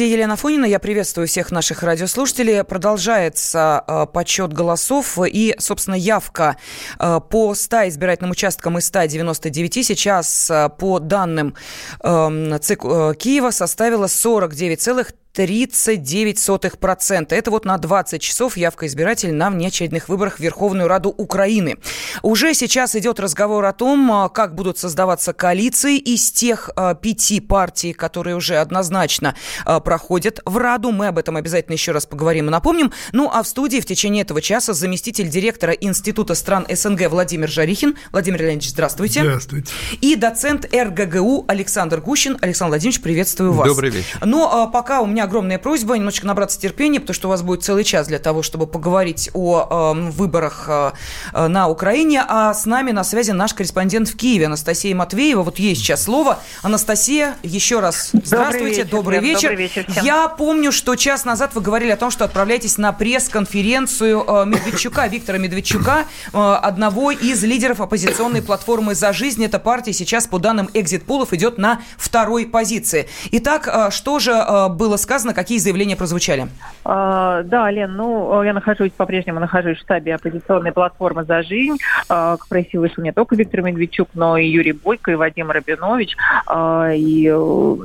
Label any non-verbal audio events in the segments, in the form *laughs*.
студии Елена Фонина. Я приветствую всех наших радиослушателей. Продолжается э, подсчет голосов и, собственно, явка э, по 100 избирательным участкам из 199 сейчас, э, по данным э, ЦИК Киева, составила 49,3 39%. Это вот на 20 часов явка избирателей на внеочередных выборах в Верховную Раду Украины. Уже сейчас идет разговор о том, а, как будут создаваться коалиции из тех а, пяти партий, которые уже однозначно а, проходят в Раду. Мы об этом обязательно еще раз поговорим и напомним. Ну а в студии в течение этого часа заместитель директора Института стран СНГ Владимир Жарихин. Владимир Леонидович, здравствуйте. Здравствуйте. И доцент РГГУ Александр Гущин. Александр Владимирович, приветствую вас. Добрый вечер. Но пока у меня огромная просьба немножечко набраться терпения, потому что у вас будет целый час для того, чтобы поговорить о э, выборах э, на Украине. А с нами на связи наш корреспондент в Киеве Анастасия Матвеева. Вот есть сейчас слово. Анастасия, еще раз здравствуйте, добрый вечер. Добрый вечер. Добрый вечер Я помню, что час назад вы говорили о том, что отправляетесь на пресс-конференцию э, Медведчука, Виктора Медведчука, э, одного из лидеров оппозиционной платформы «За жизнь». Эта партия сейчас, по данным экзит-пулов, идет на второй позиции. Итак, э, что же э, было сказано, какие заявления прозвучали? А, да, Лен, ну, я нахожусь, по-прежнему нахожусь в штабе оппозиционной платформы «За жизнь». А, к прессе вышел не только Виктор Медведчук, но и Юрий Бойко, и Вадим Рабинович, а, и э,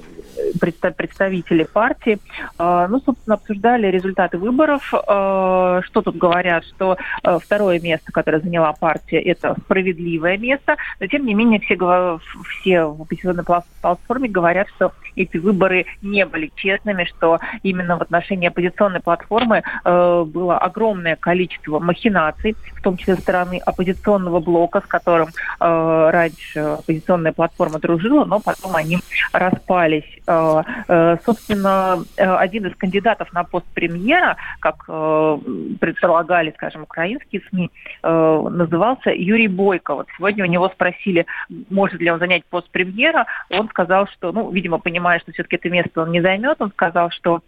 представители партии. А, ну, собственно, обсуждали результаты выборов. А, что тут говорят? Что а, второе место, которое заняла партия, это справедливое место. Но, тем не менее, все, все в оппозиционной платформе говорят, что эти выборы не были честными, что именно в отношении оппозиционной платформы было огромное количество махинаций, в том числе со стороны оппозиционного блока, с которым раньше оппозиционная платформа дружила, но потом они распались. Э, э, собственно, э, один из кандидатов на пост премьера, как предполагали, скажем, украинские СМИ, назывался Юрий Бойко. Вот сегодня у него спросили, может ли он занять пост премьера. Он сказал, что, ну, видимо, понимая, что все-таки это место он не займет, он сказал, что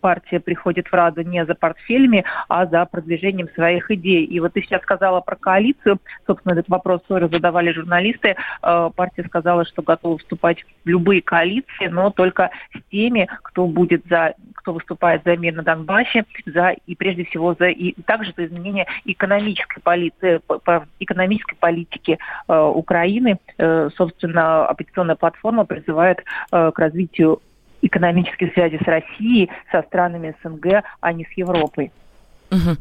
партия приходит в Раду не за портфелями, а за продвижением своих идей. И вот ты сейчас сказала про коалицию. Собственно, этот вопрос тоже задавали журналисты. Партия сказала, что готова вступать в любые коалиции, коалиции, но только с теми, кто будет за, кто выступает за мир на Донбассе, за и прежде всего за и также за изменение экономической политики, по экономической политики э, Украины. Э, собственно, оппозиционная платформа призывает э, к развитию экономических связей с Россией, со странами СНГ, а не с Европой. Угу.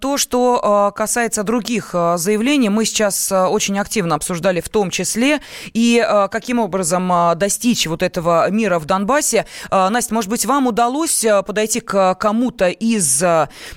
То, что а, касается других а, заявлений, мы сейчас очень активно обсуждали в том числе, и каким образом достичь вот этого мира в Донбассе. Настя, может быть, вам удалось подойти к кому-то из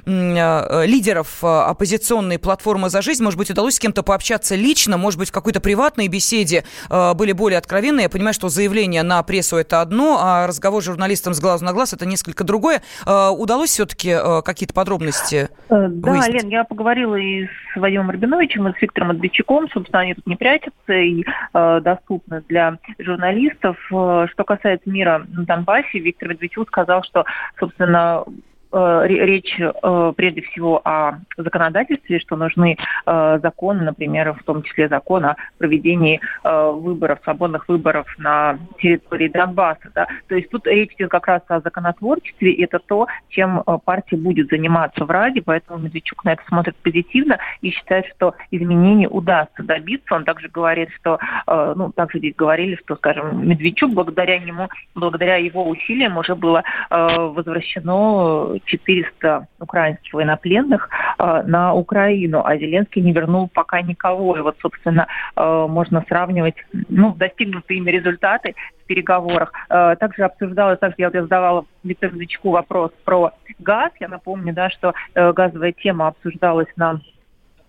лидеров оппозиционной платформы «За жизнь», может быть, удалось с кем-то пообщаться лично, может быть, в какой-то приватной беседе были более откровенные. Я понимаю, что заявление на прессу – это одно, а разговор с журналистом с глазу на глаз – это несколько другое. Удалось все-таки какие-то подробности подробности э, Да, выяснить? Лен, я поговорила и с Вадимом Рабиновичем, и с Виктором Матвейчуком. Собственно, они тут не прячутся и э, доступны для журналистов. Э, что касается мира на Донбассе, Виктор Медведчук сказал, что, собственно, речь э, прежде всего о законодательстве, что нужны э, законы, например, в том числе закон о проведении выборов, свободных выборов на территории Донбасса. Да? То есть тут речь идет как раз о законотворчестве, и это то, чем партия будет заниматься в Раде, поэтому Медведчук на это смотрит позитивно и считает, что изменений удастся добиться. Он также говорит, что, ну, также здесь говорили, что, скажем, Медведчук благодаря нему, благодаря его усилиям уже было возвращено 400 украинских военнопленных э, на Украину, а Зеленский не вернул пока никого. И вот, собственно, э, можно сравнивать ну, достигнутые ими результаты в переговорах. Э, также обсуждалось, также я, я задавала Виктору Дычку вопрос про газ. Я напомню, да, что э, газовая тема обсуждалась на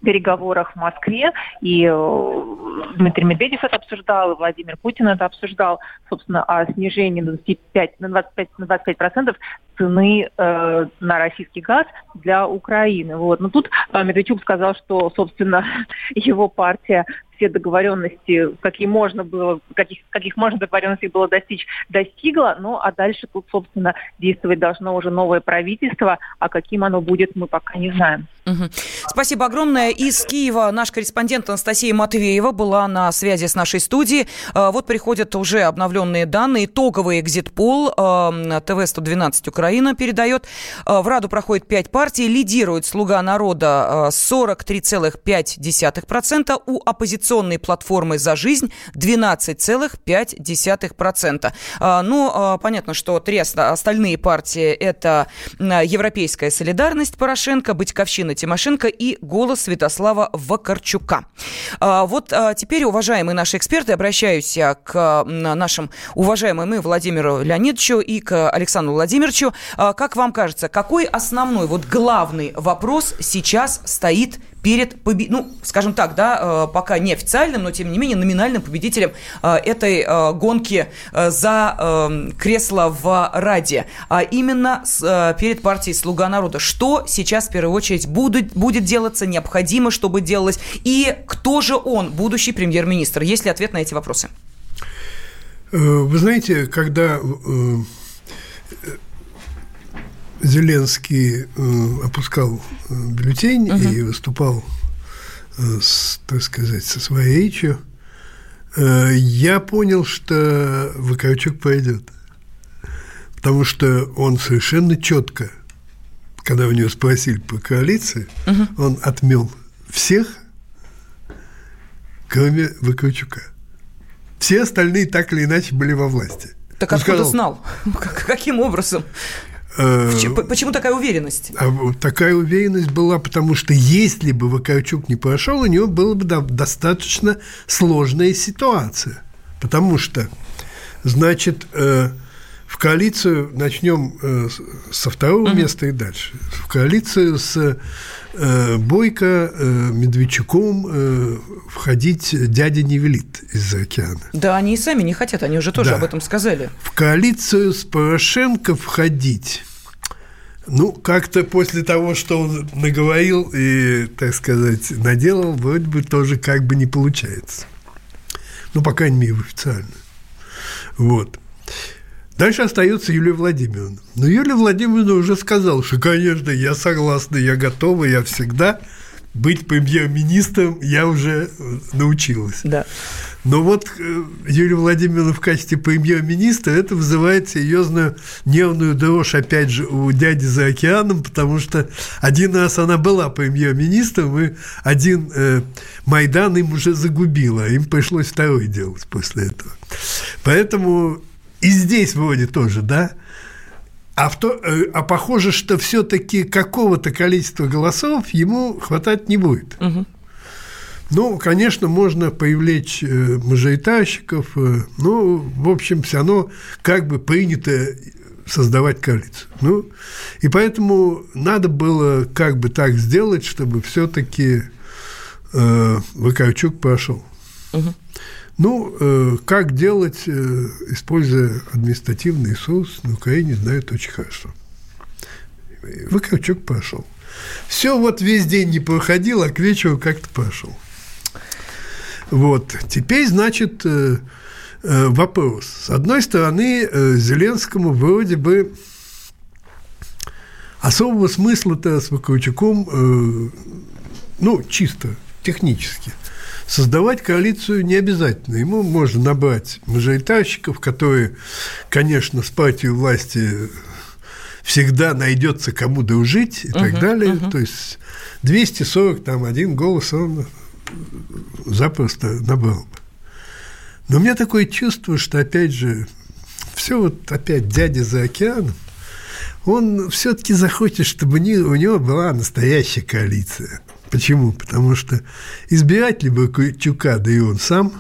переговорах в Москве, и э, Дмитрий Медведев это обсуждал, и Владимир Путин это обсуждал, собственно, о снижении на 25, на 25, на 25 процентов цены э, на российский газ для Украины. Вот. Но тут э, Медведчук сказал, что, собственно, *laughs* его партия все договоренности, какие можно было, каких, каких можно договоренностей было достичь, достигла. Ну, а дальше тут, собственно, действовать должно уже новое правительство, а каким оно будет, мы пока не знаем. Угу. Спасибо огромное. Из Киева наш корреспондент Анастасия Матвеева была на связи с нашей студией. А, вот приходят уже обновленные данные. Итоговый экзит-пол ТВ-112 Украина передает. А, в Раду проходит 5 партий. Лидирует «Слуга народа» 43,5%. У оппозиционной платформы «За жизнь» 12,5%. А, ну, понятно, что три остальные партии – это Европейская солидарность Порошенко, Батьковщина Тимошенко и голос Святослава Вакарчука. А, вот а, теперь, уважаемые наши эксперты, обращаюсь к нашим уважаемым и Владимиру Леонидовичу, и к Александру Владимировичу. А, как вам кажется, какой основной, вот главный вопрос сейчас стоит перед, ну, скажем так, да, э, пока неофициальным, но тем не менее номинальным победителем э, этой э, гонки за кресло в Раде, а именно перед партией «Слуга народа». Что сейчас в первую очередь будет, будет делаться, необходимо, чтобы делалось, и кто же он, будущий премьер-министр? Есть ли ответ на эти вопросы? Вы знаете, когда Зеленский э, опускал э, бюллетень угу. и выступал, э, с, так сказать, со своей речью, я понял, что Вакарчук пойдет. Потому что он совершенно четко, когда у него спросили по коалиции, угу. он отмел всех, кроме Вакарчука. Все остальные так или иначе были во власти. Так он откуда сказал, знал? *laughs* Каким образом? Э, почему такая уверенность? А такая уверенность была, потому что если бы Вакарчук не прошел, у него была бы достаточно сложная ситуация. Потому что, значит, э, в коалицию начнем э, со второго угу. места и дальше. В коалицию с Бойко, Медведчуком входить дядя не велит из-за океана. Да, они и сами не хотят, они уже тоже да. об этом сказали. В коалицию с Порошенко входить ну, как-то после того, что он наговорил и, так сказать, наделал, вроде бы тоже как бы не получается. Ну, по крайней мере, официально. Вот. Дальше остается Юлия Владимировна. Но Юлия Владимировна уже сказала, что, конечно, я согласна, я готова, я всегда быть премьер-министром, я уже научилась. Да. Но вот э, Юлия Владимировна в качестве премьер-министра, это вызывает серьезную нервную дрожь, опять же, у дяди за океаном, потому что один раз она была премьер-министром, и один э, Майдан им уже загубила, им пришлось второй делать после этого. Поэтому и здесь вроде тоже, да, а, в то, э, а похоже, что все-таки какого-то количества голосов ему хватать не будет. Угу. Ну, конечно, можно привлечь э, мажоритарщиков, э, ну, в общем, все равно как бы принято создавать коалицию. Ну, и поэтому надо было как бы так сделать, чтобы все-таки э, Вакарчук прошел. Угу. Ну, э, как делать, э, используя административный СУС, на Украине знают очень хорошо. Вакарчук пошел. Все вот весь день не проходил, а к вечеру как-то пошел. Вот. Теперь, значит, э, вопрос. С одной стороны, Зеленскому вроде бы особого смысла-то с Вакарчуком, ну, чисто технически, создавать коалицию не обязательно. Ему можно набрать мажоритарщиков, которые, конечно, с партией власти всегда найдется кому дружить и uh-huh, так далее. Uh-huh. То есть 240, там, один голос, он запросто набрал бы. Но у меня такое чувство, что, опять же, все вот опять дядя за океаном, он все-таки захочет, чтобы у него была настоящая коалиция. Почему? Потому что избиратели Бакучука, да и он сам,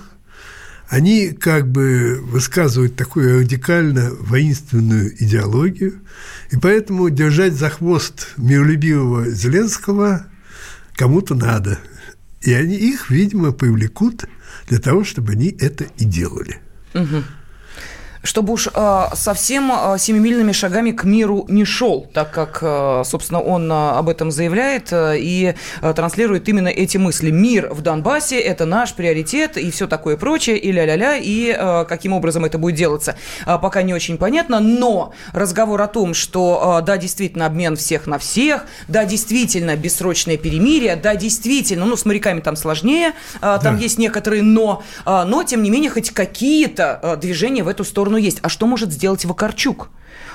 они как бы высказывают такую радикально воинственную идеологию, и поэтому держать за хвост миролюбивого Зеленского кому-то надо – и они их, видимо, привлекут для того, чтобы они это и делали. Угу. Чтобы уж э, совсем э, семимильными шагами к миру не шел, так как, э, собственно, он э, об этом заявляет э, и э, транслирует именно эти мысли. Мир в Донбассе – это наш приоритет и все такое прочее, и ля-ля-ля, и э, каким образом это будет делаться, э, пока не очень понятно. Но разговор о том, что, э, да, действительно, обмен всех на всех, да, действительно, бессрочное перемирие, да, действительно, ну, с моряками там сложнее, э, там да. есть некоторые но, э, но, тем не менее, хоть какие-то э, движения в эту сторону есть. А что может сделать Вакарчук?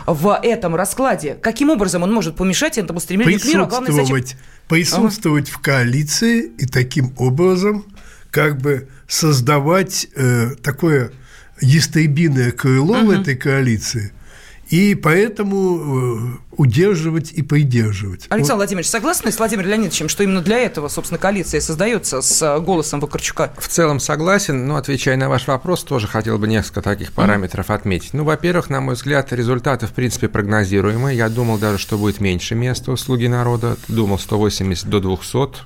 в этом раскладе? Каким образом он может помешать этому стремлению к миру? А главное, присутствовать, присутствовать ага. в коалиции и таким образом как бы создавать э, такое ястребиное крыло угу. в этой коалиции, и поэтому э, удерживать и придерживать. Александр вот. Владимирович, согласны с Владимиром Леонидовичем, что именно для этого, собственно, коалиция создается с э, голосом Вакарчука? В целом согласен, но, отвечая на ваш вопрос, тоже хотел бы несколько таких параметров mm-hmm. отметить. Ну, во-первых, на мой взгляд, результаты, в принципе, прогнозируемые. Я думал даже, что будет меньше места у «Слуги народа», думал 180 до 200.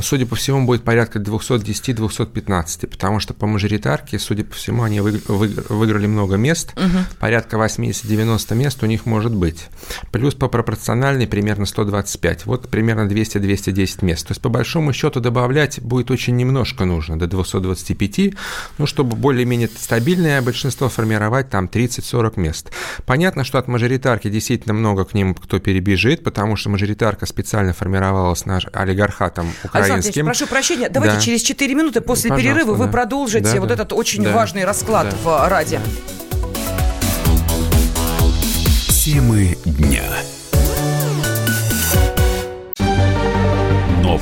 Судя по всему, будет порядка 210-215, потому что по мажоритарке, судя по всему, они выиграли много мест, угу. порядка 80-90 мест у них может быть. Плюс по пропорциональной примерно 125, вот примерно 200-210 мест. То есть, по большому счету, добавлять будет очень немножко нужно, до 225, ну, чтобы более-менее стабильное большинство формировать там 30-40 мест. Понятно, что от мажоритарки действительно много к ним кто перебежит, потому что мажоритарка специально формировалась наш олигархатом украинским украинским. прошу прощения, давайте да. через 4 минуты после Пожалуйста, перерыва да. вы продолжите да, вот да. этот очень да. важный расклад да. в Раде. Темы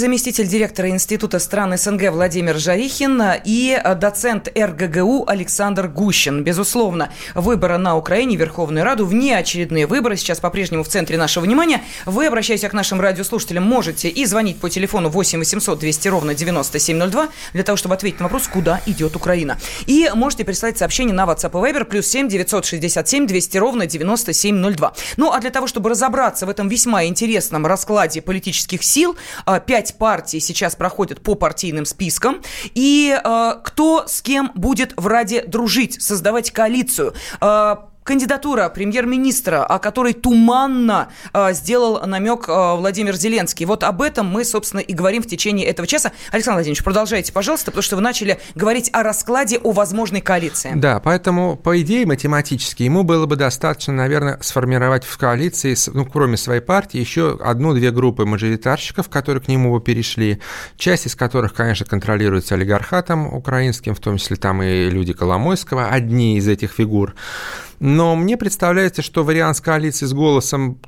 Заместитель директора Института стран СНГ Владимир Жарихин и доцент РГГУ Александр Гущин. Безусловно, выборы на Украине, Верховную Раду, внеочередные выборы сейчас по-прежнему в центре нашего внимания. Вы, обращаясь к нашим радиослушателям, можете и звонить по телефону 8 800 200 ровно 9702 для того, чтобы ответить на вопрос, куда идет Украина. И можете прислать сообщение на WhatsApp и Viber плюс 7 967 200 ровно 9702. Ну, а для того, чтобы разобраться в этом весьма интересном раскладе политических сил, а, пять партий сейчас проходят по партийным спискам. И э, кто с кем будет в Раде дружить, создавать коалицию? Э, кандидатура премьер-министра, о которой туманно э, сделал намек э, Владимир Зеленский. Вот об этом мы, собственно, и говорим в течение этого часа. Александр Владимирович, продолжайте, пожалуйста, потому что вы начали говорить о раскладе, о возможной коалиции. Да, поэтому, по идее, математически ему было бы достаточно, наверное, сформировать в коалиции, ну, кроме своей партии, еще одну-две группы мажоритарщиков, которые к нему бы перешли, часть из которых, конечно, контролируется олигархатом украинским, в том числе там и люди Коломойского, одни из этих фигур. Но мне представляется, что вариант с коалицией с голосом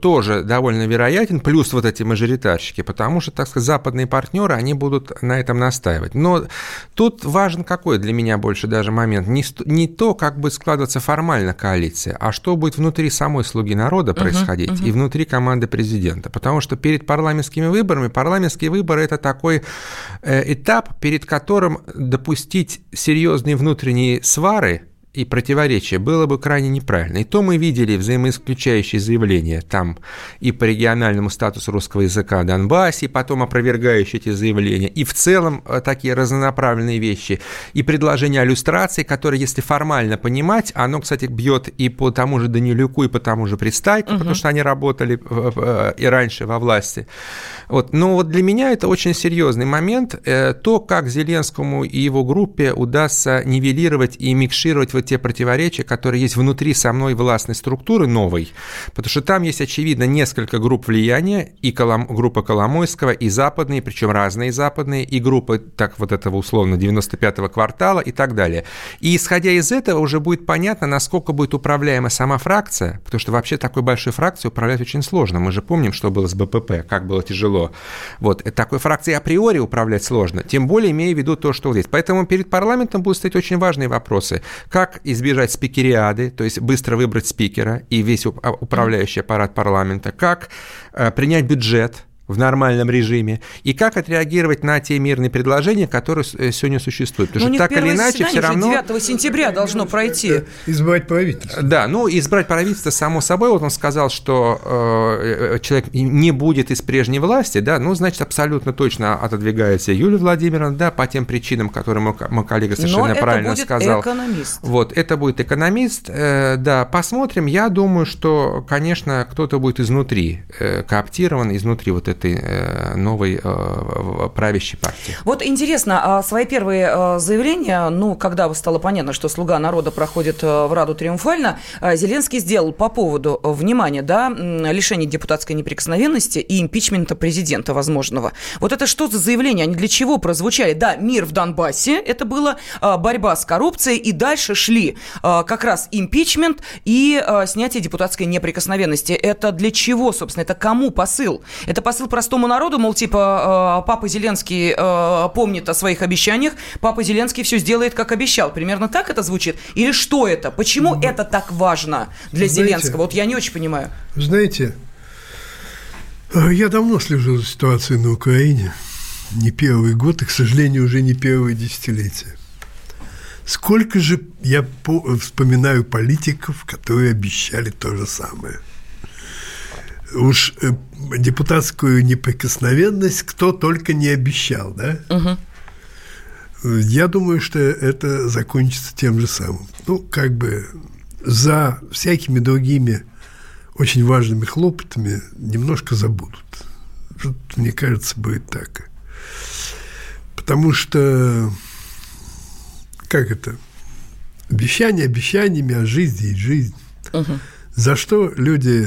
тоже довольно вероятен, плюс вот эти мажоритарщики, потому что, так сказать, западные партнеры, они будут на этом настаивать. Но тут важен какой для меня больше даже момент, не, не то, как будет складываться формально коалиция, а что будет внутри самой «Слуги народа» происходить uh-huh, uh-huh. и внутри команды президента. Потому что перед парламентскими выборами, парламентские выборы – это такой э, этап, перед которым допустить серьезные внутренние свары – и противоречия было бы крайне неправильно. И то мы видели взаимоисключающие заявления там и по региональному статусу русского языка Донбассе, и потом опровергающие эти заявления, и в целом э, такие разнонаправленные вещи, и предложение о люстрации, которое, если формально понимать, оно, кстати, бьет и по тому же Данилюку, и по тому же Пристайку, угу. потому что они работали э, и раньше во власти. Вот. Но вот для меня это очень серьезный момент, э, то, как Зеленскому и его группе удастся нивелировать и микшировать в учитывать те противоречия, которые есть внутри самой властной структуры новой, потому что там есть, очевидно, несколько групп влияния, и Колом, группа Коломойского, и западные, причем разные западные, и группы, так вот этого условно, 95-го квартала и так далее. И исходя из этого уже будет понятно, насколько будет управляема сама фракция, потому что вообще такой большой фракцией управлять очень сложно. Мы же помним, что было с БПП, как было тяжело. Вот, такой фракцией априори управлять сложно, тем более имея в виду то, что есть. Поэтому перед парламентом будут стоять очень важные вопросы. Как избежать спикериады, то есть быстро выбрать спикера и весь управляющий аппарат парламента, как э, принять бюджет, в нормальном режиме, и как отреагировать на те мирные предложения, которые э, сегодня существуют. Потому Но что так или иначе все равно... 9 сентября должно пройти. Избрать правительство. Да, ну избрать правительство само собой. Вот он сказал, что э, человек не будет из прежней власти, да, ну, значит, абсолютно точно отодвигается Юлия Владимировна, да, по тем причинам, которые мой, мой коллега совершенно Но правильно это будет сказал. экономист. Вот, это будет экономист, э, да, посмотрим. Я думаю, что, конечно, кто-то будет изнутри э, кооптирован, изнутри вот этой э, новой э, правящей партии. Вот интересно, а свои первые э, заявления, ну, когда стало понятно, что «Слуга народа» проходит в Раду триумфально, Зеленский сделал по поводу, внимания, да, лишения депутатской неприкосновенности и импичмента президента возможного. Вот это что за заявления? Они для чего прозвучали? Да, мир в Донбассе, это было борьба с коррупцией, и дальше шли как раз импичмент и снятие депутатской неприкосновенности. Это для чего, собственно? Это кому посыл? Это посыл простому народу, мол, типа, э, папа Зеленский э, помнит о своих обещаниях, папа Зеленский все сделает, как обещал. Примерно так это звучит? Или что это? Почему ну, это так важно для знаете, Зеленского? Вот я не очень понимаю. Знаете, э, я давно слежу за ситуацией на Украине. Не первый год, и, к сожалению, уже не первое десятилетие. Сколько же я вспоминаю политиков, которые обещали то же самое – уж э, депутатскую неприкосновенность кто только не обещал, да? Угу. Я думаю, что это закончится тем же самым. Ну, как бы за всякими другими очень важными хлопотами немножко забудут. Мне кажется, будет так. Потому что, как это, обещания обещаниями, а жизнь есть жизнь. Угу. За что люди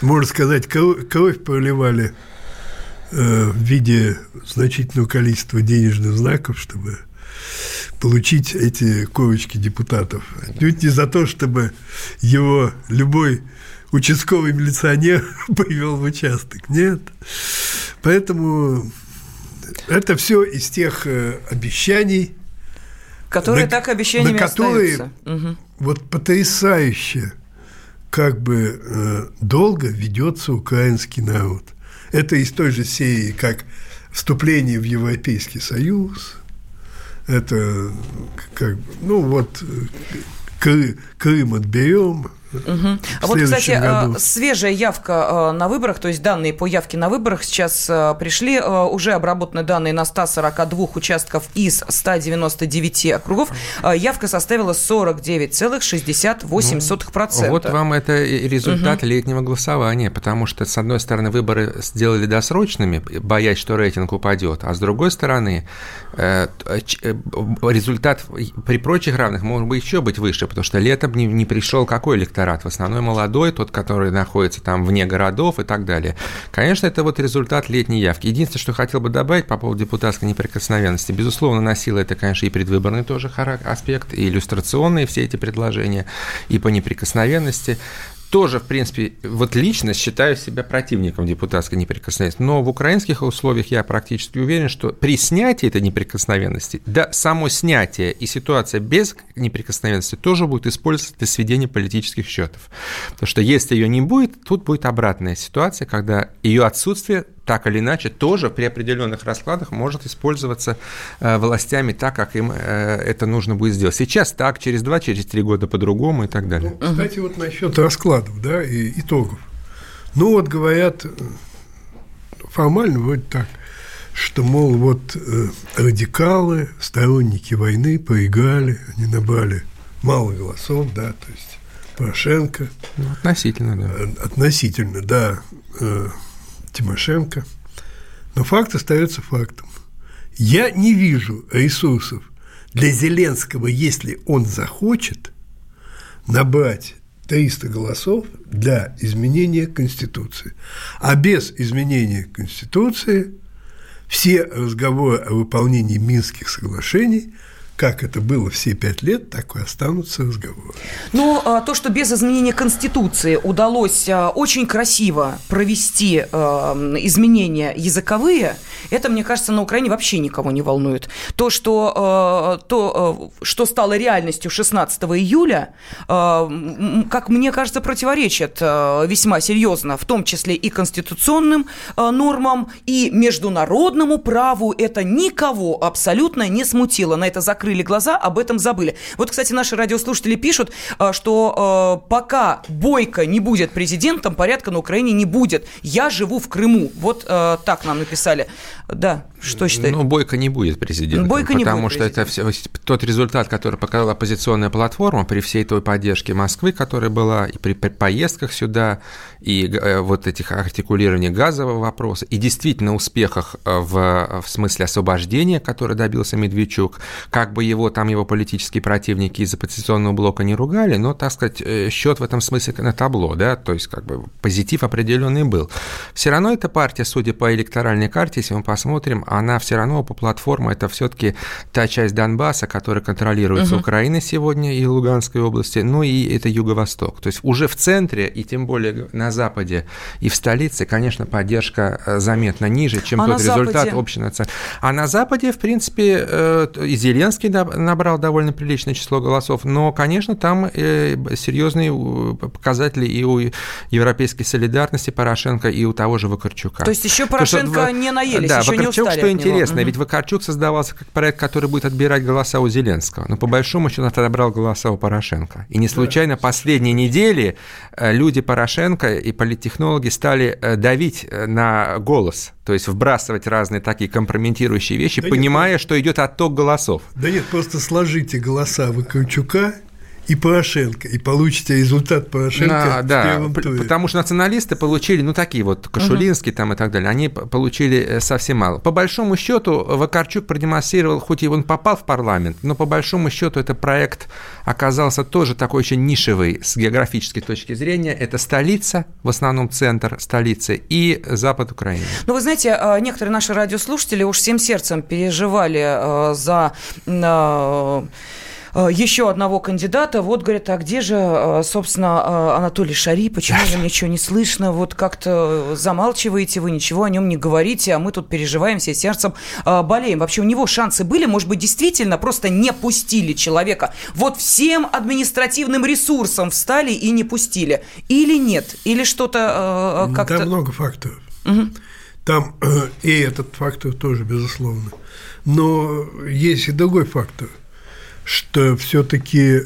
можно сказать, кровь проливали э, в виде значительного количества денежных знаков, чтобы получить эти корочки депутатов. Отнюдь не за то, чтобы его любой участковый милиционер *laughs* привел в участок. Нет. Поэтому это все из тех э, обещаний, которые на, так обещаниями на которые остаются. Вот потрясающе как бы э, долго ведется украинский народ. Это из той же серии, как вступление в Европейский Союз, это как, ну вот Крым отберем, Угу. А вот, кстати, году. Э, свежая явка э, на выборах, то есть данные по явке на выборах сейчас э, пришли. Уже обработаны данные на 142 участков из 199 округов. Явка составила 49,68%. Ну, вот вам это результат угу. летнего голосования, потому что, с одной стороны, выборы сделали досрочными, боясь, что рейтинг упадет, а с другой стороны, результат при прочих равных может быть еще быть выше, потому что летом не, не пришел какой электорат электорат, в основном молодой, тот, который находится там вне городов и так далее. Конечно, это вот результат летней явки. Единственное, что хотел бы добавить по поводу депутатской неприкосновенности, безусловно, носило это, конечно, и предвыборный тоже аспект, и иллюстрационные все эти предложения, и по неприкосновенности тоже, в принципе, вот лично считаю себя противником депутатской неприкосновенности. Но в украинских условиях я практически уверен, что при снятии этой неприкосновенности, да, само снятие и ситуация без неприкосновенности тоже будет использоваться для сведения политических счетов. Потому что если ее не будет, тут будет обратная ситуация, когда ее отсутствие так или иначе тоже при определенных раскладах может использоваться э, властями так, как им э, это нужно будет сделать. Сейчас так, через два, через три года по-другому и так далее. Ну, кстати, вот насчет раскладов, да, и итогов. Ну вот говорят, формально вроде так, что, мол, вот э, радикалы, сторонники войны проиграли, они набрали мало голосов, да, то есть Порошенко. Ну, относительно, да. Относительно, да. Тимошенко. Но факт остается фактом. Я не вижу ресурсов для Зеленского, если он захочет, набрать 300 голосов для изменения Конституции. А без изменения Конституции все разговоры о выполнении Минских соглашений – как это было все пять лет, так и останутся разговоры. Но а, то, что без изменения Конституции удалось а, очень красиво провести а, изменения языковые, это, мне кажется, на Украине вообще никого не волнует. То, что, то, что стало реальностью 16 июля, как мне кажется, противоречит весьма серьезно, в том числе и конституционным нормам, и международному праву. Это никого абсолютно не смутило. На это закрыто закрыли глаза, об этом забыли. Вот, кстати, наши радиослушатели пишут, э, что э, пока Бойко не будет президентом, порядка на Украине не будет. Я живу в Крыму. Вот э, так нам написали. Да, что считаете? Ну, Бойко не будет президентом. Бойко не потому будет что это все, тот результат, который показала оппозиционная платформа при всей той поддержке Москвы, которая была и при поездках сюда, и вот этих артикулирований газового вопроса, и действительно успехах в, в смысле освобождения, который добился Медведчук, как бы его там его политические противники из оппозиционного блока не ругали, но, так сказать, э, счет в этом смысле на табло, да, то есть как бы позитив определенный был. Все равно эта партия, судя по электоральной карте, если мы посмотрим, она все равно по платформе это все-таки та часть Донбасса, которая контролируется угу. Украиной сегодня и Луганской области, ну и это Юго-Восток. То есть уже в центре и тем более на Западе и в столице, конечно, поддержка э, заметно ниже, чем а тот результат Западе? общенациональный. А на Западе, в принципе, э, и Зеленский набрал довольно приличное число голосов, но, конечно, там э, серьезные показатели и у европейской солидарности Порошенко, и у того же Вакарчука. То есть еще Порошенко что, не наелись, да, еще Вакарчук, не что интересно, ведь Вакарчук создавался как проект, который будет отбирать голоса у Зеленского, но по большому счету он отобрал голоса у Порошенко. И не случайно да. последние недели э, люди Порошенко и политтехнологи стали э, давить на голос то есть вбрасывать разные такие компрометирующие вещи, да понимая, нет, что идет отток голосов. Да нет, просто сложите голоса Вакарчука и Порошенко, и получите результат Порошенко а, в да, первом туре. Потому что националисты получили, ну, такие вот, Кашулинский угу. там и так далее, они получили э, совсем мало. По большому счету, Вакарчук продемонстрировал, хоть и он попал в парламент, но по большому счету этот проект оказался тоже такой очень нишевый с географической точки зрения. Это столица, в основном центр столицы, и запад Украины. Ну, вы знаете, а, некоторые наши радиослушатели уж всем сердцем переживали а, за Э, еще одного кандидата. Вот, говорят, а где же, э, собственно, э, Анатолий Шари? Почему же ничего не слышно? Вот как-то замалчиваете вы, ничего о нем не говорите, а мы тут переживаем все сердцем, болеем. Вообще у него шансы были, может быть, действительно просто не пустили человека. Вот всем административным ресурсом встали и не пустили. Или нет? Или что-то как-то... Там много факторов. Угу. Там и этот фактор тоже, безусловно. Но есть и другой фактор – что все-таки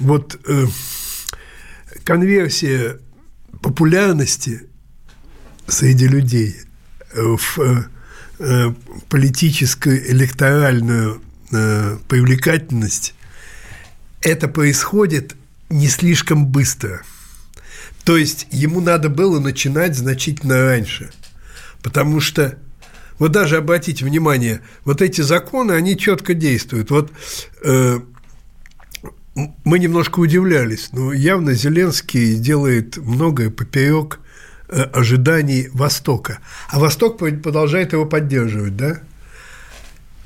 вот э, конверсия популярности среди людей в э, э, политическую электоральную э, привлекательность, это происходит не слишком быстро. То есть ему надо было начинать значительно раньше, потому что вот даже обратите внимание, вот эти законы, они четко действуют. Вот э, мы немножко удивлялись, но явно Зеленский делает многое поперек э, ожиданий Востока. А Восток продолжает его поддерживать, да?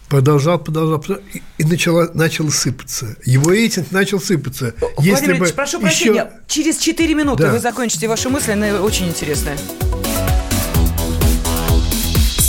Продолжал, продолжал, продолжал и начало, начал сыпаться. Его рейтинг начал сыпаться. Если Владимир бы прошу еще... прощения, через 4 минуты да. вы закончите ваши мысли, она очень интересная.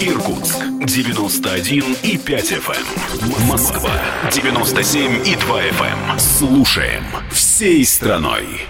Иркутск 91 и 5 FM. Эм. Москва 97 и 2 FM. Эм. Слушаем всей страной.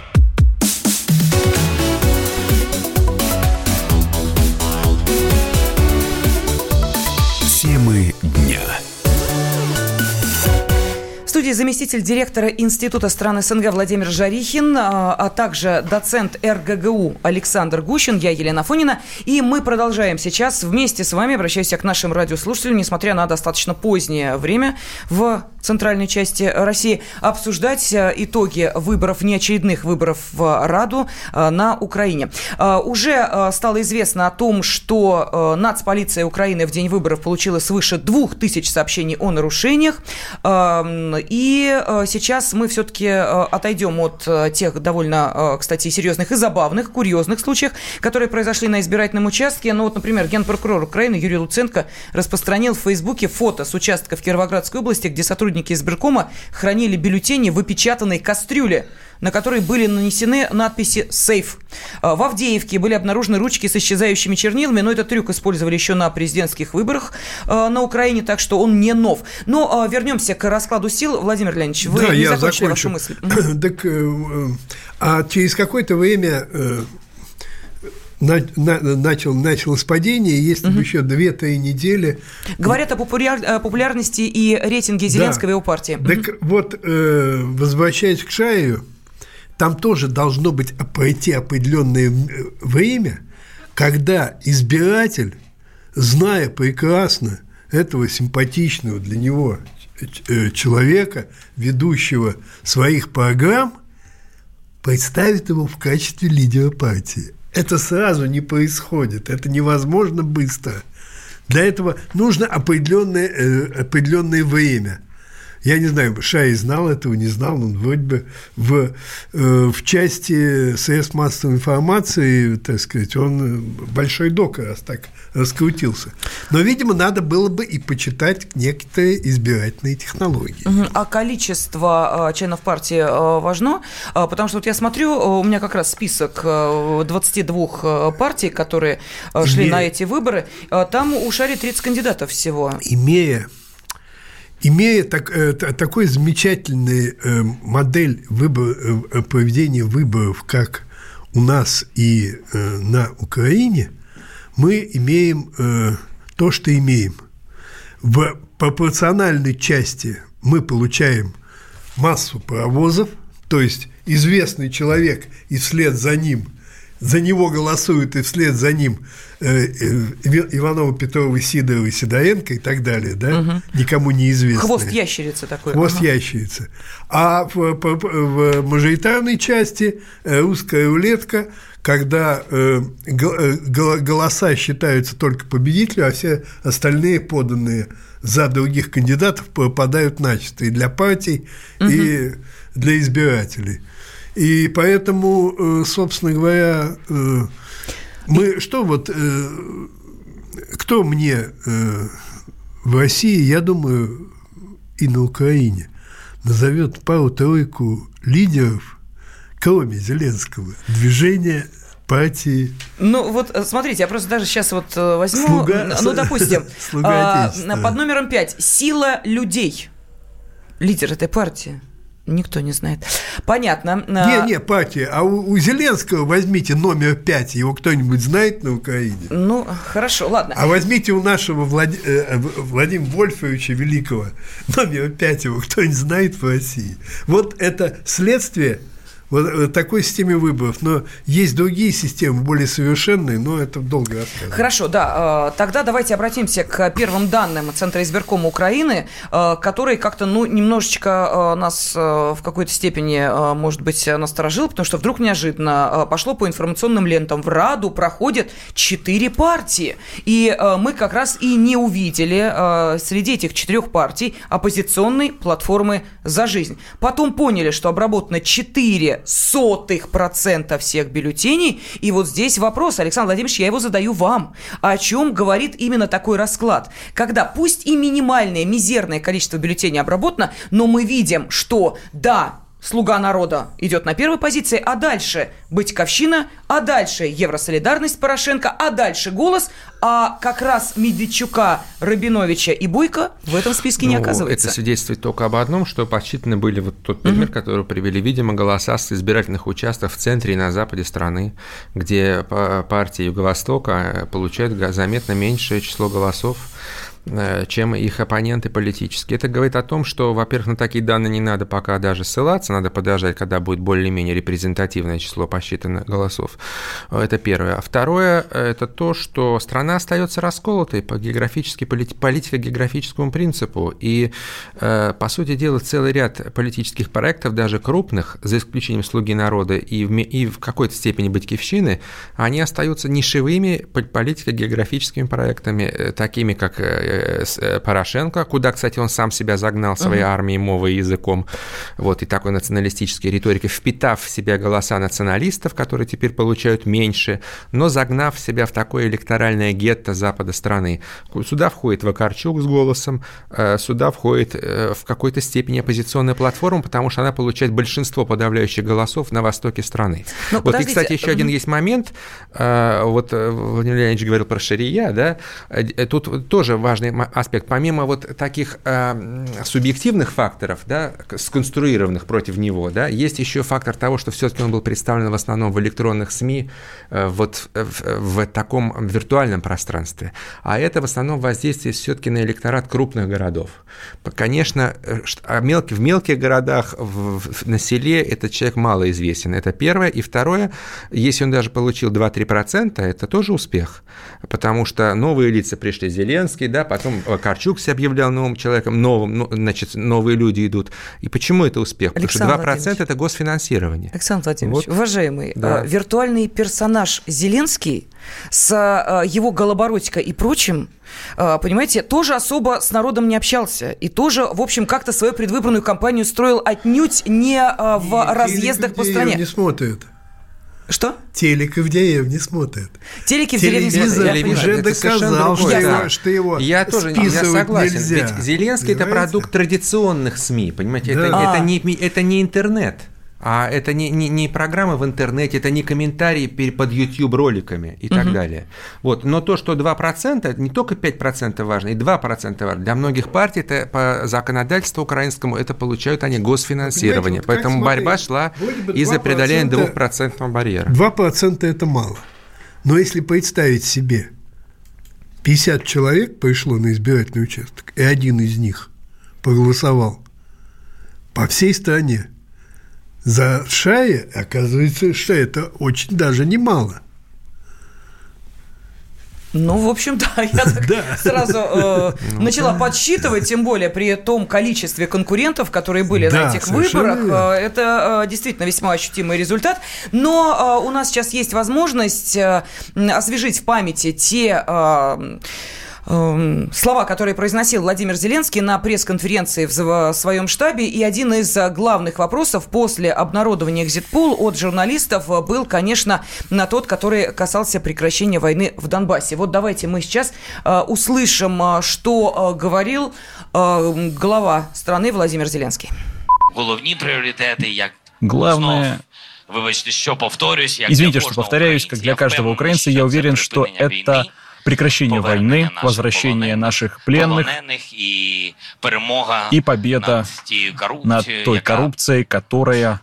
Студии заместитель директора Института стран СНГ Владимир Жарихин, а, а также доцент РГГУ Александр Гущин, я Елена Фонина. И мы продолжаем сейчас вместе с вами, обращаюсь к нашим радиослушателям, несмотря на достаточно позднее время в центральной части России, обсуждать э, итоги выборов, неочередных выборов в Раду э, на Украине. Э, уже стало известно о том, что нацполиция Украины в день выборов получила свыше двух тысяч сообщений о нарушениях. Эм, и сейчас мы все-таки отойдем от тех довольно, кстати, серьезных и забавных, курьезных случаев, которые произошли на избирательном участке. Ну вот, например, генпрокурор Украины Юрий Луценко распространил в Фейсбуке фото с участков Кировоградской области, где сотрудники сотрудники избиркома хранили бюллетени в опечатанной кастрюле, на которой были нанесены надписи «Сейф». А, в Авдеевке были обнаружены ручки с исчезающими чернилами, но этот трюк использовали еще на президентских выборах а, на Украине, так что он не нов. Но а, вернемся к раскладу сил. Владимир Леонидович, вы да, не я закончили закончу. вашу мысль. *coughs* Так, э, а через какое-то время э, на, на, начал, началось падение, если угу. бы еще 2-3 недели... Говорят о, популяр, популярности и рейтинге Зеленского да. и его партии. Так угу. вот, э, возвращаясь к Шаю, там тоже должно быть пройти определенное время, когда избиратель, зная прекрасно этого симпатичного для него э, человека, ведущего своих программ, представит его в качестве лидера партии. Это сразу не происходит, это невозможно быстро. Для этого нужно определенное, э, определенное время – я не знаю, Шай знал этого, не знал, он вроде бы в, э, в части средств массовой информации, так сказать, он большой док раз так раскрутился. Но, видимо, надо было бы и почитать некоторые избирательные технологии. А количество а, членов партии а, важно? Потому что вот я смотрю, у меня как раз список 22 партий, которые шли Имея... на эти выборы. Там у Шари 30 кандидатов всего. Имея имея так, э, такой замечательный э, модель выбор, э, проведения выборов, как у нас и э, на Украине, мы имеем э, то, что имеем. В пропорциональной части мы получаем массу паровозов, то есть известный человек и вслед за ним – за него голосуют и вслед за ним э, э, Иванова, Петрова, Сидорова, Сидоренко и так далее, да, угу. никому неизвестно. Хвост ящерицы такой. Хвост ага. ящерицы. А в, в, в мажоритарной части э, русская рулетка, когда э, голоса считаются только победителю, а все остальные поданные за других кандидатов попадают начисто и для партий, угу. и для избирателей. И поэтому, э, собственно говоря, э, мы что вот, э, кто мне в России, я думаю, и на Украине назовет пару-тройку лидеров, кроме Зеленского, движения партии. Ну вот смотрите, я просто даже сейчас вот возьму, Слуга, ну допустим, *laughs* а, под номером пять сила людей, лидер этой партии. Никто не знает. Понятно. Не, а не, партия. А у, у Зеленского возьмите номер пять. Его кто-нибудь знает на Украине? Ну, хорошо, ладно. А возьмите у нашего Влад... Э, Владимира Вольфовича Великого номер пять. Его кто-нибудь знает в России? Вот это следствие вот э, такой системе выборов. Но есть другие системы, более совершенные, но это долго рассказывать. Хорошо, да. Э, тогда давайте обратимся к первым данным Центра избиркома Украины, э, который как-то, ну, немножечко нас в какой-то степени, может быть, насторожил, потому что вдруг неожиданно пошло по информационным лентам. В Раду проходят четыре партии. И мы как раз и не увидели среди этих четырех партий оппозиционной платформы «За жизнь». Потом поняли, что обработано четыре сотых процента всех бюллетеней. И вот здесь вопрос, Александр Владимирович, я его задаю вам. О чем говорит именно такой расклад? Когда пусть и минимальное, мизерное количество бюллетеней обработано, но мы видим, что да, Слуга народа идет на первой позиции, а дальше Батьковщина, а дальше Евросолидарность Порошенко, а дальше голос, а как раз Медведчука, Рабиновича и Буйко в этом списке ну, не оказывается. Это свидетельствует только об одном, что подсчитаны были вот тот пример, угу. который привели, видимо, голоса с избирательных участков в центре и на западе страны, где партия Юго-Востока получает заметно меньшее число голосов чем их оппоненты политические. Это говорит о том, что, во-первых, на такие данные не надо пока даже ссылаться, надо подождать, когда будет более-менее репрезентативное число посчитанных голосов. Это первое. А второе – это то, что страна остается расколотой по географически, политико-географическому принципу. И, э, по сути дела, целый ряд политических проектов, даже крупных, за исключением «Слуги народа» и в, и в какой-то степени «Батькивщины», они остаются нишевыми политико-географическими проектами, э, такими как э, Порошенко, куда, кстати, он сам себя загнал своей uh-huh. армией, мовой языком, вот, и такой националистической риторикой, впитав в себя голоса националистов, которые теперь получают меньше, но загнав себя в такое электоральное гетто запада страны. Сюда входит Вакарчук с голосом, сюда входит в какой-то степени оппозиционная платформа, потому что она получает большинство подавляющих голосов на востоке страны. Но вот и, кстати, еще один есть момент. Вот э, Владимир Леонидович говорил про шария, да, э, тут тоже важный аспект. Помимо вот таких а, субъективных факторов, да, сконструированных против него, да, есть еще фактор того, что все-таки он был представлен в основном в электронных СМИ, э, вот в, в таком виртуальном пространстве. А это в основном воздействие все-таки на электорат крупных городов. Конечно, а мелкий, в мелких городах, в, в, на селе этот человек мало известен. Это первое. И второе, если он даже получил 2-3%, это тоже успех. Потому что новые лица пришли, Зеленский, да, потом Карчук себя объявлял новым человеком, новым, ну, значит, новые люди идут. И почему это успех? Александр Потому что 2% – это госфинансирование. Александр Владимирович, вот. уважаемый, да. виртуальный персонаж Зеленский с а, его голоборотикой и прочим, понимаете, тоже особо с народом не общался. И тоже, в общем, как-то свою предвыборную кампанию строил отнюдь не в и разъездах по стране. не смотрят. Что? Телек в деревне смотрят. Телеки в деревне смотрят. Телевизор уже доказал, что, его, что его Я тоже я согласен. Нельзя. Ведь Зеленский – это продукт традиционных СМИ, понимаете? Да. Это, а. это, не, это не интернет. А это не, не, не программы в интернете, это не комментарии под YouTube роликами и так угу. далее. Вот. Но то, что 2%, не только 5% важно, и 2% важно. Для многих партий это по законодательству украинскому это получают они госфинансирование. Вот Поэтому смотри, борьба шла из-за преодоления 2% барьера. 2% это мало. Но если представить себе, 50 человек пришло на избирательный участок, и один из них проголосовал по всей стране – за шая, оказывается, что это очень даже немало. Ну, в общем, да, *laughs* я так да. сразу э, ну, начала да. подсчитывать, тем более при том количестве конкурентов, которые были да, на этих выборах. Э, это э, действительно весьма ощутимый результат. Но э, у нас сейчас есть возможность э, освежить в памяти те... Э, слова, которые произносил Владимир Зеленский на пресс-конференции в своем штабе. И один из э, главных вопросов после обнародования «Экзитпул» от журналистов был, конечно, на тот, который касался прекращения войны в Донбассе. Вот давайте мы сейчас э, услышим, э, что говорил глава страны Владимир Зеленский. Головні пріоритети, як Главное. Извините, что повторяюсь, как для каждого украинца, я уверен, что это прекращение войны, возвращение наших пленных и победа над той коррупцией, которая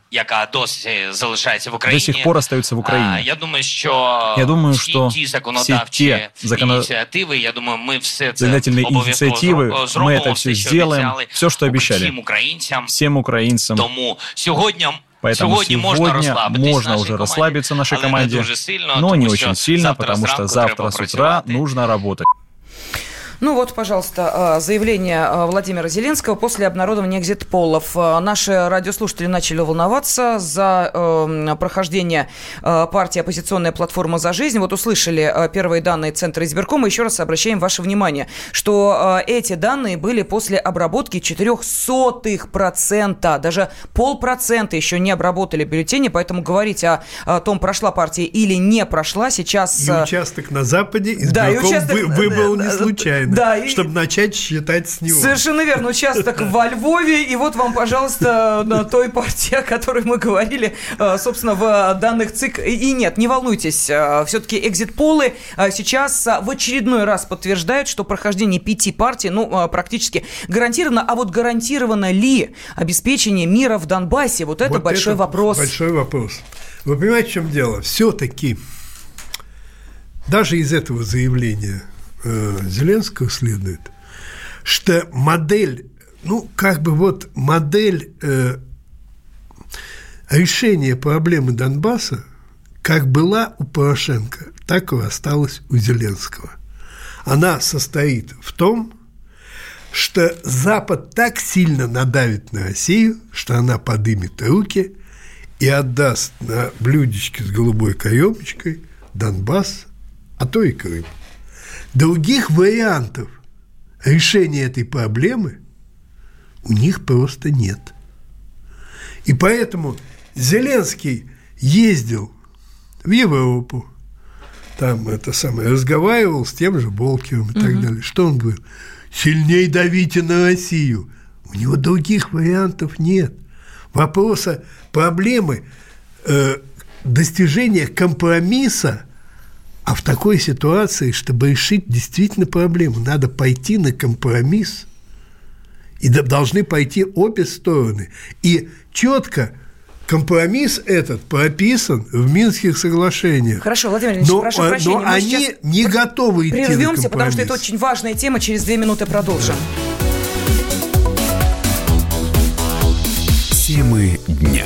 до сих пор остается в Украине. Я думаю, что я думаю, что все те законодательные инициативы, мы это все сделаем, все, что обещали всем украинцам. Поэтому сегодня, можно, можно уже расслабиться нашей команде, но не очень сильно, потому что завтра с утра нужно работать. Ну вот, пожалуйста, а, заявление а, Владимира Зеленского после обнародования экзит-полов. А, наши радиослушатели начали волноваться за э, прохождение партии «Оппозиционная платформа за жизнь». Вот услышали первые данные Центра избиркома. Еще раз обращаем ваше внимание, что эти данные были после обработки 0,04%. Даже полпроцента еще не обработали бюллетени, поэтому говорить о, о том, прошла партия или не прошла, сейчас... И участок на Западе избирком да, и участок... вы, выбыл не случайно случайно, да, чтобы и... начать считать с него. Совершенно верно. Участок во Львове, и вот вам, пожалуйста, на той партии, о которой мы говорили, э, собственно, в данных ЦИК. И нет, не волнуйтесь, э, все-таки экзит-полы э, сейчас в очередной раз подтверждают, что прохождение пяти партий, ну, практически гарантировано. А вот гарантировано ли обеспечение мира в Донбассе? Вот это вот большой это вопрос. Большой вопрос. Вы понимаете, в чем дело? Все-таки даже из этого заявления Зеленского следует, что модель, ну, как бы вот модель э, решения проблемы Донбасса, как была у Порошенко, так и осталась у Зеленского. Она состоит в том, что Запад так сильно надавит на Россию, что она подымет руки и отдаст на блюдечке с голубой каемочкой Донбасс, а то и Крым. Других вариантов решения этой проблемы у них просто нет. И поэтому Зеленский ездил в Европу, там это самое, разговаривал с тем же Болкиным и угу. так далее. Что он говорил? Сильней давите на Россию. У него других вариантов нет. Вопроса, проблемы э, достижения компромисса, а в такой ситуации, чтобы решить действительно проблему, надо пойти на компромисс. И должны пойти обе стороны. И четко Компромисс этот прописан в Минских соглашениях. Хорошо, Владимир Ильич, но, прошу прощения. Но они не готовы идти Прервемся, потому что это очень важная тема. Через две минуты продолжим. Темы дня.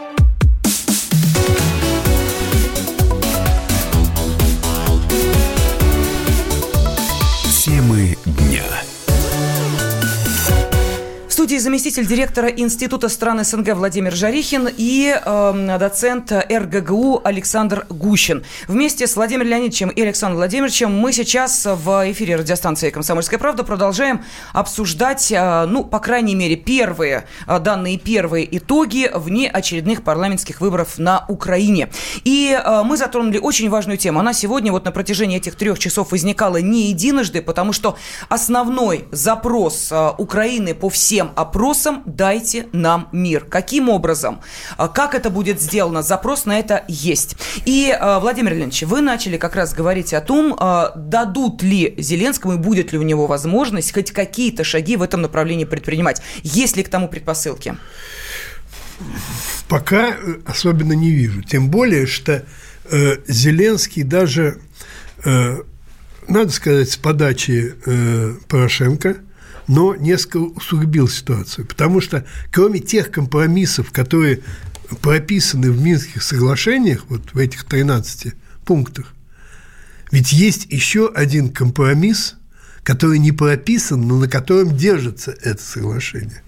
Заместитель директора Института стран СНГ Владимир Жарихин и э, доцент РГГУ Александр Гущин. Вместе с Владимиром Леонидовичем и Александром Владимировичем мы сейчас в эфире радиостанции «Комсомольская правда» продолжаем обсуждать, э, ну, по крайней мере, первые э, данные, первые итоги вне очередных парламентских выборов на Украине. И э, мы затронули очень важную тему. Она сегодня вот на протяжении этих трех часов возникала не единожды, потому что основной запрос э, Украины по всем опросом «Дайте нам мир». Каким образом? А, как это будет сделано? Запрос на это есть. И, а, Владимир Леонидович, вы начали как раз говорить о том, а, дадут ли Зеленскому и будет ли у него возможность хоть какие-то шаги в этом направлении предпринимать. Есть ли к тому предпосылки? Пока э, особенно не вижу. Тем более, что э, Зеленский даже, э, надо сказать, с подачи э, Порошенко – но несколько усугубил ситуацию, потому что кроме тех компромиссов, которые прописаны в Минских соглашениях, вот в этих 13 пунктах, ведь есть еще один компромисс, который не прописан, но на котором держится это соглашение.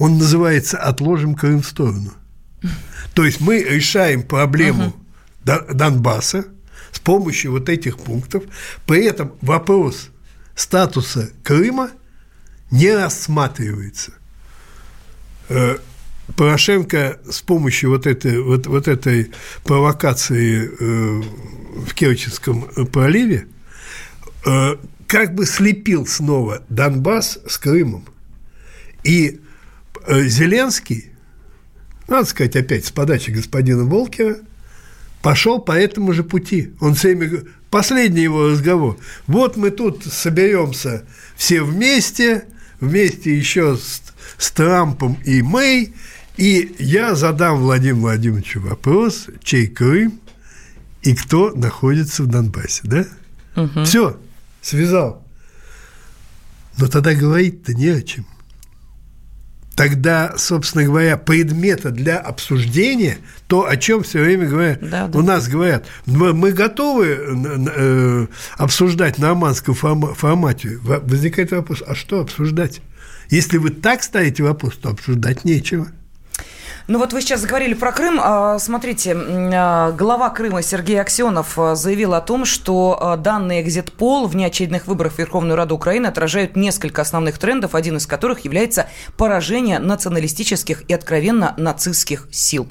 Он называется «Отложим Крым в сторону». То есть мы решаем проблему uh-huh. Донбасса с помощью вот этих пунктов. При этом вопрос статуса Крыма – не рассматривается. Э, Порошенко с помощью вот этой, вот, вот этой провокации э, в Керченском проливе э, как бы слепил снова Донбасс с Крымом. И Зеленский, надо сказать опять с подачи господина Волкера, пошел по этому же пути. Он всеми последний его разговор. Вот мы тут соберемся все вместе, вместе еще с, с Трампом и Мэй, и я задам Владимиру Владимировичу вопрос, чей Крым и кто находится в Донбассе, да? Угу. Все, связал. Но тогда говорить-то не о чем. Тогда, собственно говоря, предмета для обсуждения, то, о чем все время говорят, да, да. у нас говорят, мы готовы э, обсуждать на оманском формате. Возникает вопрос, а что обсуждать? Если вы так ставите вопрос, то обсуждать нечего. Ну вот вы сейчас заговорили про Крым. А, смотрите, а, глава Крыма Сергей Аксенов а, заявил о том, что данные экзит-пол в неочередных выборах в Верховную Раду Украины отражают несколько основных трендов, один из которых является поражение националистических и откровенно нацистских сил.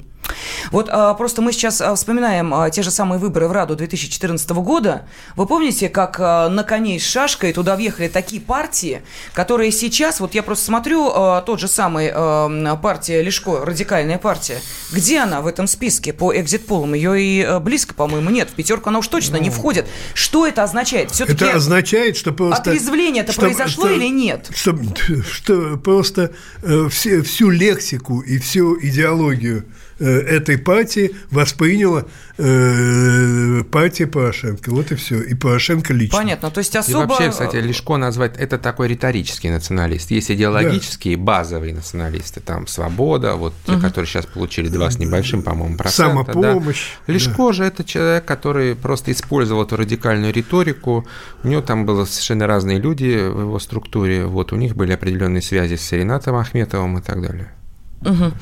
Вот а, просто мы сейчас а, вспоминаем а, те же самые выборы в Раду 2014 года. Вы помните, как а, на коне с шашкой туда въехали такие партии, которые сейчас, вот я просто смотрю, а, тот же самый а, партия Лешко, радикальная партия, где она в этом списке по экзит-полам? Ее и а, близко, по-моему, нет. В пятерку она уж точно ну, не входит. Что это означает? Все-таки это означает, что просто... Отрезвление это произошло что, или нет? Что, что просто э, все, всю лексику и всю идеологию этой партии восприняла э, партия Порошенко. Вот и все. И Порошенко лично. Понятно. То есть особо... И вообще, кстати, Лешко назвать это такой риторический националист. Есть идеологические, да. базовые националисты. Там «Свобода», вот те, угу. которые сейчас получили два с небольшим, по-моему, процента. Самопомощь. Да. Лешко да. же это человек, который просто использовал эту радикальную риторику. У него там были совершенно разные люди в его структуре. Вот у них были определенные связи с Ренатом Ахметовым и так далее. Угу.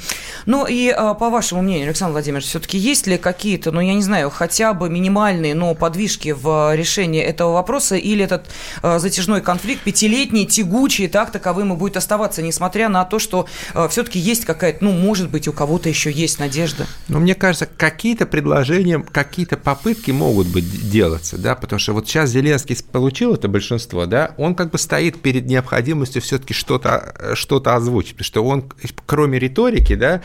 Ну и а, по вашему мнению, Александр Владимирович, все-таки есть ли какие-то, ну я не знаю, хотя бы минимальные, но подвижки в решении этого вопроса, или этот а, затяжной конфликт пятилетний, тягучий, так таковым и будет оставаться, несмотря на то, что а, все-таки есть какая-то, ну может быть, у кого-то еще есть надежда? Ну мне кажется, какие-то предложения, какие-то попытки могут быть делаться, да, потому что вот сейчас Зеленский получил это большинство, да, он как бы стоит перед необходимостью все-таки что-то что озвучить, потому что он, кроме риторики, да,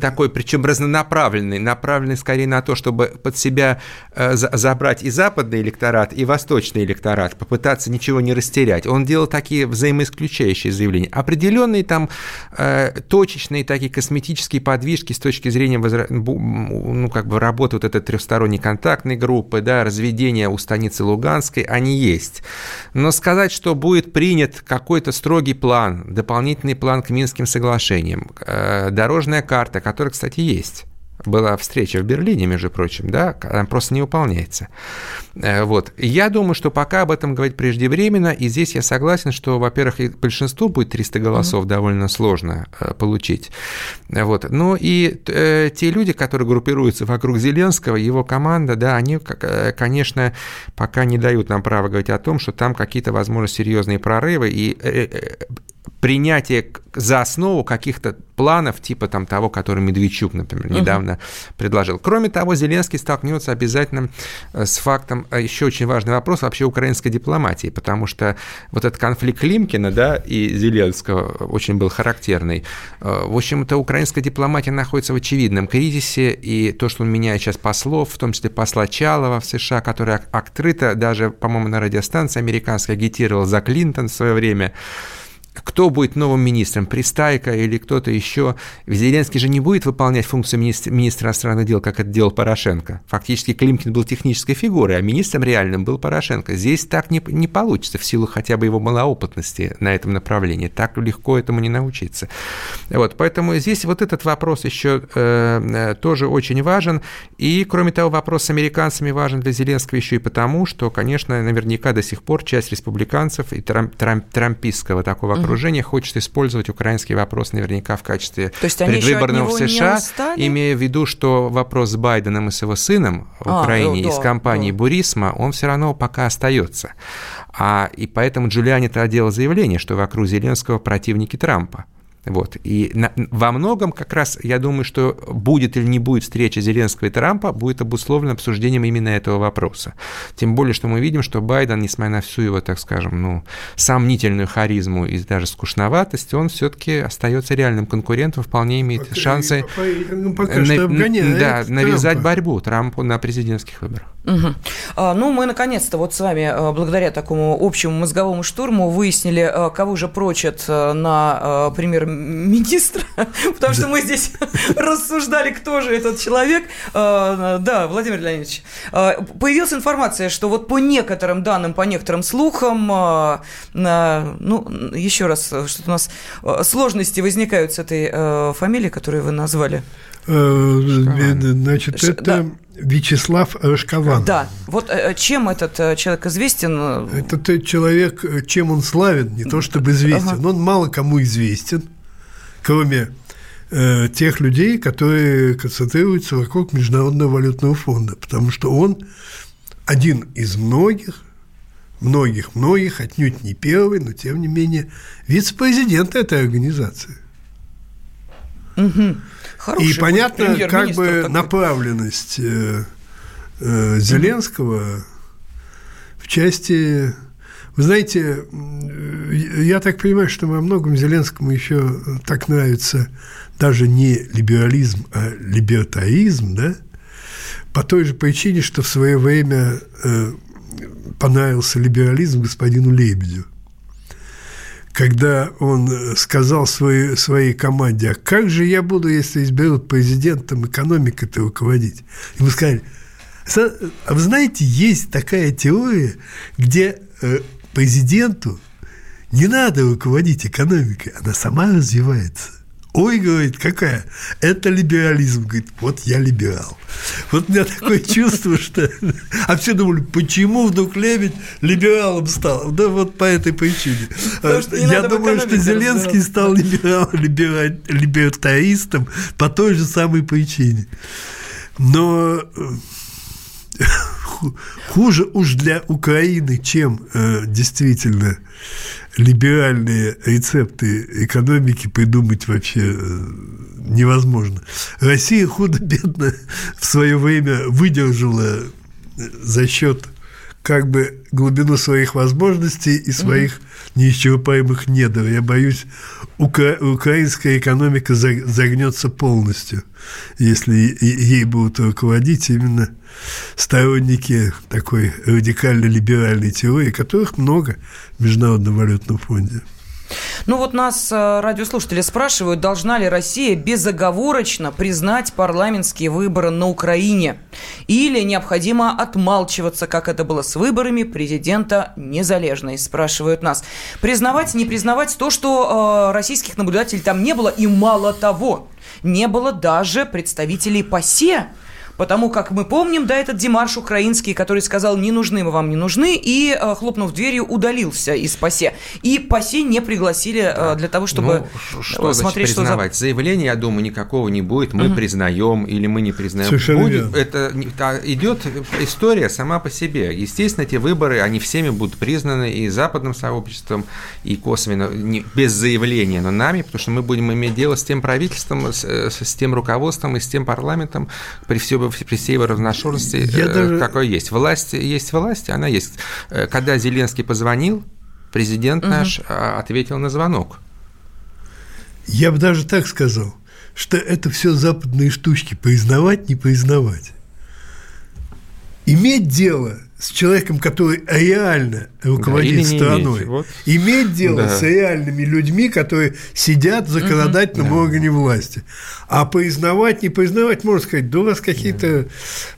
такой, причем разнонаправленный, направленный скорее на то, чтобы под себя э, забрать и западный электорат, и восточный электорат, попытаться ничего не растерять. Он делал такие взаимоисключающие заявления. Определенные там э, точечные такие косметические подвижки с точки зрения ну, как бы работы вот этой трехсторонней контактной группы, да, разведения у станицы Луганской, они есть. Но сказать, что будет принят какой-то строгий план, дополнительный план к Минским соглашениям, э, дорожная карта, которая, кстати, есть. Была встреча в Берлине, между прочим, да, она просто не выполняется. Э, вот. Я думаю, что пока об этом говорить преждевременно, и здесь я согласен, что, во-первых, большинству будет 300 голосов mm-hmm. довольно сложно э, получить. Вот. Ну и э, те люди, которые группируются вокруг Зеленского, его команда, да, они, э, конечно, пока не дают нам права говорить о том, что там какие-то, возможно, серьезные прорывы, и принятие за основу каких-то планов, типа там того, который Медведчук, например, недавно uh предложил. Кроме того, Зеленский столкнется обязательно э, с фактом, э, еще очень важный вопрос вообще украинской дипломатии, потому что вот этот конфликт Климкина да, и Зеленского очень был характерный. Э, в общем-то, украинская дипломатия находится в очевидном кризисе, и то, что он меняет сейчас послов, в том числе посла Чалова в США, который открыто даже, по-моему, на радиостанции американской агитировал за Клинтон в свое время, кто будет новым министром, Пристайка или кто-то еще. Зеленский же не будет выполнять функцию министра, министра иностранных дел, как это делал Порошенко. Фактически Климкин был технической фигурой, а министром реальным был Порошенко. Здесь так не, не получится в силу хотя бы его малоопытности на этом направлении. Так легко этому не научиться. Вот, поэтому здесь вот этот вопрос еще э, э, тоже очень важен. И, кроме того, вопрос с американцами важен для Зеленского еще и потому, что, конечно, наверняка до сих пор часть республиканцев и трамп, трамп, трампистского такого окружение хочет использовать украинский вопрос наверняка в качестве То есть предвыборного в США, имея в виду, что вопрос с Байденом и с его сыном в а, Украине да, из компании да. Бурисма, он все равно пока остается. А, и поэтому Джулиани тогда делал заявление, что вокруг Зеленского противники Трампа. Вот. И на, во многом как раз я думаю, что будет или не будет встреча Зеленского и Трампа, будет обусловлено обсуждением именно этого вопроса. Тем более, что мы видим, что Байден, несмотря на всю его, так скажем, ну, сомнительную харизму и даже скучноватость, он все-таки остается реальным конкурентом, вполне имеет пока, шансы ну, пока на, да, навязать борьбу Трампу на президентских выборах. Угу. Ну, мы наконец-то вот с вами, а, благодаря такому общему мозговому штурму, выяснили, а, кого же прочат на премьер министра, *laughs* потому что мы здесь *laughs* рассуждали, кто же этот человек. Да, Владимир Леонидович, появилась информация, что вот по некоторым данным, по некоторым слухам, ну, еще раз, что у нас сложности возникают с этой фамилией, которую вы назвали. Э, значит, это да. Вячеслав Рожкован. Да. Вот э, чем этот э, человек известен? Этот человек, чем он славен, не то чтобы известен, ага. он мало кому известен кроме э, тех людей, которые концентрируются вокруг Международного валютного фонда, потому что он один из многих, многих, многих, отнюдь не первый, но тем не менее, вице-президент этой организации. Угу. Хороший и понятно, как бы такой. направленность э, э, Зеленского в части... Вы знаете, я так понимаю, что во многом Зеленскому еще так нравится даже не либерализм, а либертаризм, да? По той же причине, что в свое время э, понравился либерализм господину Лебедю когда он сказал своей, своей команде, а как же я буду, если изберут президентом экономикой-то руководить? Ему сказали, а вы знаете, есть такая теория, где э, президенту не надо руководить экономикой, она сама развивается. Ой, говорит, какая? Это либерализм. Говорит, вот я либерал. Вот у меня такое *laughs* чувство, что... А все думали, почему вдруг Лебедь либералом стал? Да вот по этой причине. Я думаю, что Зеленский стал либертаристом по той же самой причине. Но э, хуже уж для Украины, чем э, действительно либеральные рецепты экономики придумать вообще э, невозможно. Россия худо-бедно в свое время выдержала э, за счет как бы глубину своих возможностей и своих mm-hmm. неисчерпаемых недр. Я боюсь, укра- украинская экономика загнется полностью, если ей будут руководить именно сторонники такой радикально-либеральной теории, которых много в Международном валютном фонде. Ну вот нас э, радиослушатели спрашивают, должна ли Россия безоговорочно признать парламентские выборы на Украине? Или необходимо отмалчиваться, как это было с выборами президента Незалежной, спрашивают нас. Признавать, не признавать то, что э, российских наблюдателей там не было, и мало того, не было даже представителей ПАСЕ, Потому как мы помним, да, этот Димарш украинский, который сказал, не нужны мы вам, не нужны, и, э, хлопнув дверью, удалился из ПАСЕ. И ПАСЕ не пригласили э, да. для того, чтобы ну, что смотреть, значит признавать? Что за... Заявления, я думаю, никакого не будет. Мы угу. признаем или мы не признаем. Совершенно будет, верно. Это идет история сама по себе. Естественно, эти выборы, они всеми будут признаны и западным сообществом, и косвенно, не, без заявления, но нами, потому что мы будем иметь дело с тем правительством, с, с тем руководством и с тем парламентом, при всем при всей его разношерстности, э, даже... какой есть. Власть есть власть, она есть. Э, когда Зеленский позвонил, президент угу. наш а, ответил на звонок. Я бы даже так сказал, что это все западные штучки, признавать, не признавать. Иметь дело с человеком, который реально руководит да, страной, иметь. Вот. иметь дело да. с реальными людьми, которые сидят в законодательном угу. органе власти. А признавать, не признавать, можно сказать, да у вас какие-то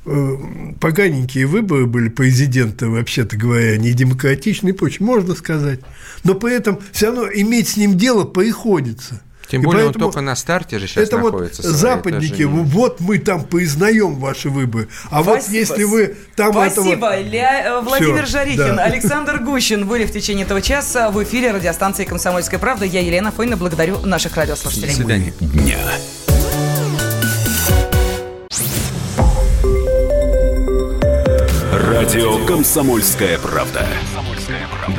э, поганенькие выборы были президента, вообще-то говоря, не демократичные и прочее, можно сказать. Но при этом все равно иметь с ним дело приходится. Тем более он только на старте же сейчас это находится. Вот западники, вот мы там признаем ваши выборы, а Спасибо. вот если вы там Спасибо, этого... Ля... Э, Владимир Всё, Жарихин, да. Александр Гущин были в течение этого часа в эфире радиостанции «Комсомольская правда». Я Елена Фойна, благодарю наших радиослушателей. До свидания. Дня. Радио «Комсомольская правда».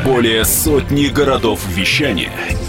Более сотни городов вещания –